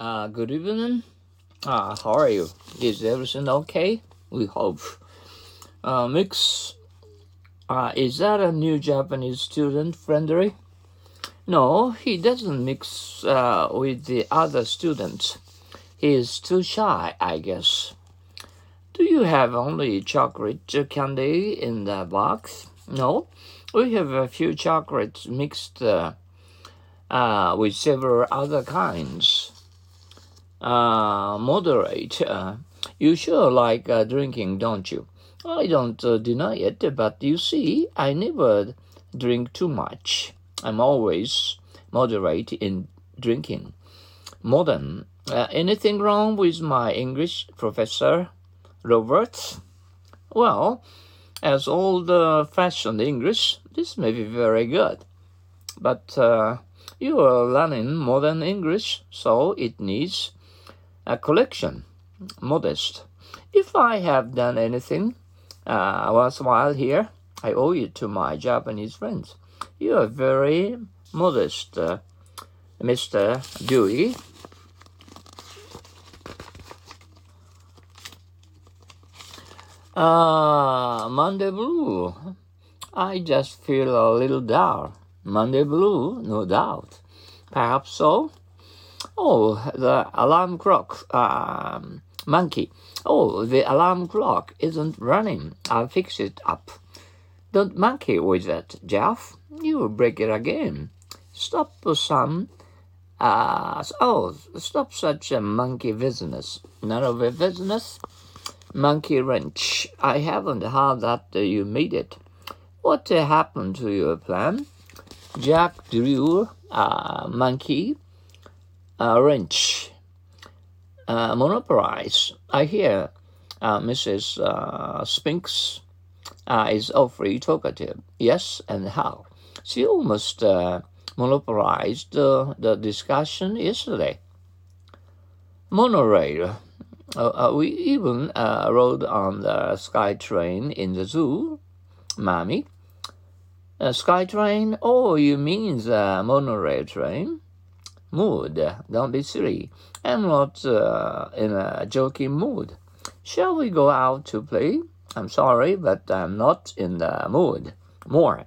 Uh, good evening. Uh, how are you? Is everything okay? We hope. Uh, Mix, uh, is that a new Japanese student friendly? No, he doesn't mix uh, with the other students. He is too shy, I guess. Do you have only chocolate candy in the box? No, we have a few chocolates mixed uh, uh, with several other kinds. Uh, moderate. Uh, you sure like uh, drinking, don't you? I don't uh, deny it, but you see, I never drink too much. I'm always moderate in drinking. Modern. Uh, anything wrong with my English professor, Robert? Well, as old uh, fashioned English, this may be very good. But uh, you are learning modern English, so it needs a collection. Modest. If I have done anything uh, worthwhile here, I owe it to my Japanese friends. You are very modest, uh, Mr. Dewey. Ah, Monday Blue. I just feel a little down. Monday Blue, no doubt. Perhaps so. Oh, the alarm clock. Um, monkey. Oh, the alarm clock isn't running. I'll fix it up. Don't monkey with it, Jeff. You'll break it again. Stop some. Uh, oh, stop such a monkey business. None of your business. Monkey wrench. I haven't heard that you made it. What happened to your plan? Jack drew a monkey a wrench. Uh, monopolize. I hear uh, Mrs. Uh, Spinks uh, is awfully talkative. Yes, and how? She almost uh, monopolized the discussion yesterday. Monorail. Uh, we even rode on the sky train in the zoo, Mommy. SkyTrain? Oh, you mean the monorail train? Mood. Don't be silly. I'm not uh, in a joking mood. Shall we go out to play? I'm sorry, but I'm not in the mood. More.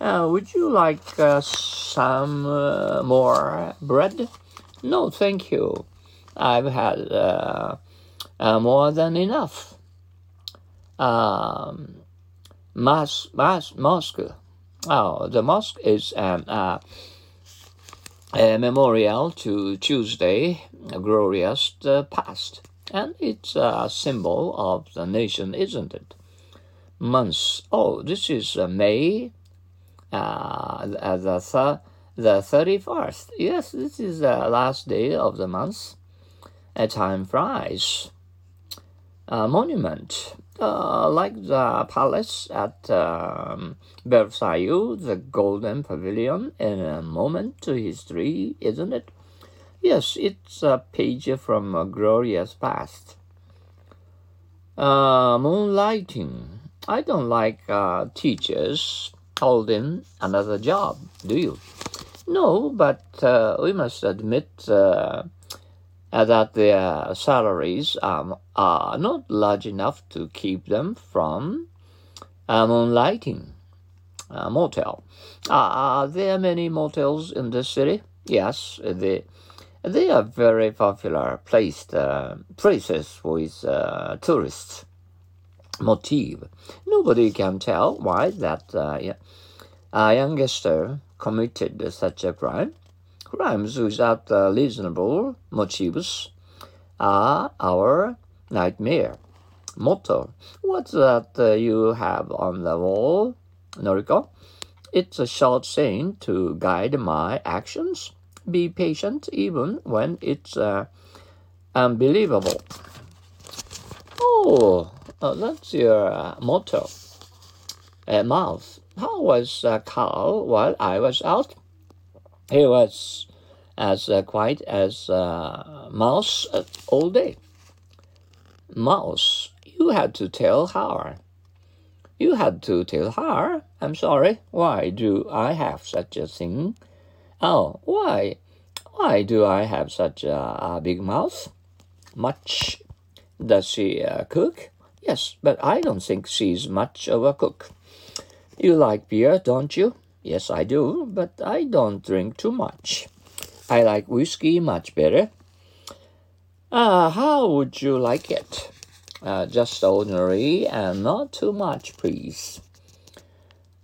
Uh, would you like uh, some uh, more bread? No, thank you. I've had uh, uh, more than enough. Um, mas, mas, mosque. Oh, the mosque is an a memorial to Tuesday, glorious uh, past. And it's a symbol of the nation, isn't it? Months. Oh, this is uh, May uh, the, th- the 31st. Yes, this is the last day of the month. A time flies. A monument uh, like the palace at um, Versailles, the Golden Pavilion, in a moment to history, isn't it? Yes, it's a page from a glorious past. Uh, moonlighting. I don't like uh, teachers holding another job, do you? No, but uh, we must admit uh, that their salaries um, are not large enough to keep them from uh, moonlighting. Uh, motel. Are there many motels in this city? Yes, they, they are very popular placed, uh, places with tourists. Motive. Nobody can tell why that uh, youngster committed such a crime. Crimes without reasonable motives are our nightmare. Motto. What's that uh, you have on the wall, Noriko? It's a short saying to guide my actions. Be patient even when it's uh, unbelievable. Oh, uh, that's your uh, motto. Uh, mouth. How was uh, Carl while I was out? He was as uh, quiet as uh, mouse uh, all day. Mouse, you had to tell her. You had to tell her. I'm sorry. Why do I have such a thing? Oh, why? Why do I have such a, a big mouth? Much does she uh, cook? Yes, but I don't think she's much of a cook. You like beer, don't you? Yes, I do, but I don't drink too much. I like whiskey much better. Uh, how would you like it? Uh, just ordinary and not too much, please.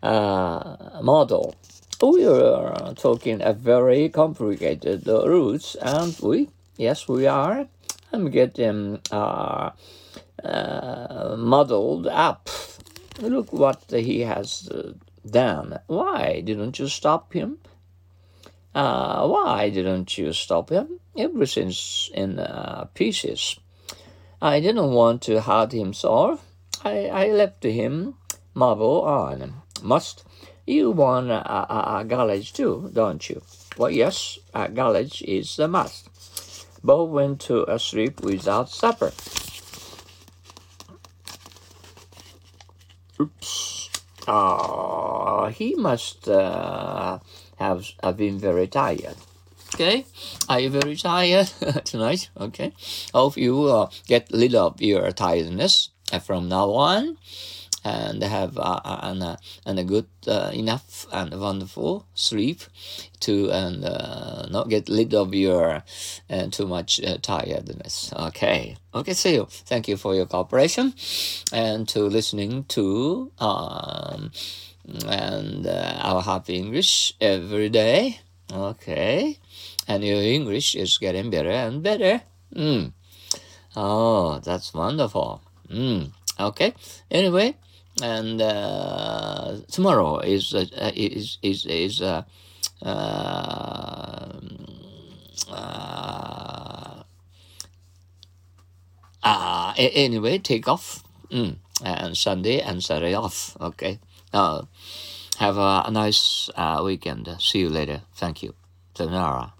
Uh, model. We are talking a very complicated uh, and we? Yes, we are. I'm getting uh, uh, muddled up. Look what he has done. Why didn't you stop him? Uh, why didn't you stop him? Everything's in uh, pieces. I didn't want to hurt him so. I, I left him marble on. Must. You want a, a, a college too, don't you? Well, yes, a college is a must. Both went to a sleep without supper. Oops. Ah, he must uh, have, have been very tired. Okay, are you very tired tonight? Okay, hope you uh, get rid of your tiredness from now on and have uh, and, uh, and a good uh, enough and wonderful sleep to and uh, not get rid of your uh, too much uh, tiredness. Okay, okay. See you. Thank you for your cooperation and to listening to um, and our happy English every day. Okay, and your English is getting better and better. Mm. Oh, that's wonderful. Mm. Okay. Anyway, and uh, tomorrow is uh, is is is uh, uh, uh, anyway take off mm. and Sunday and Saturday off. Okay. Uh, have a, a nice uh, weekend. See you later. Thank you. Sayonara.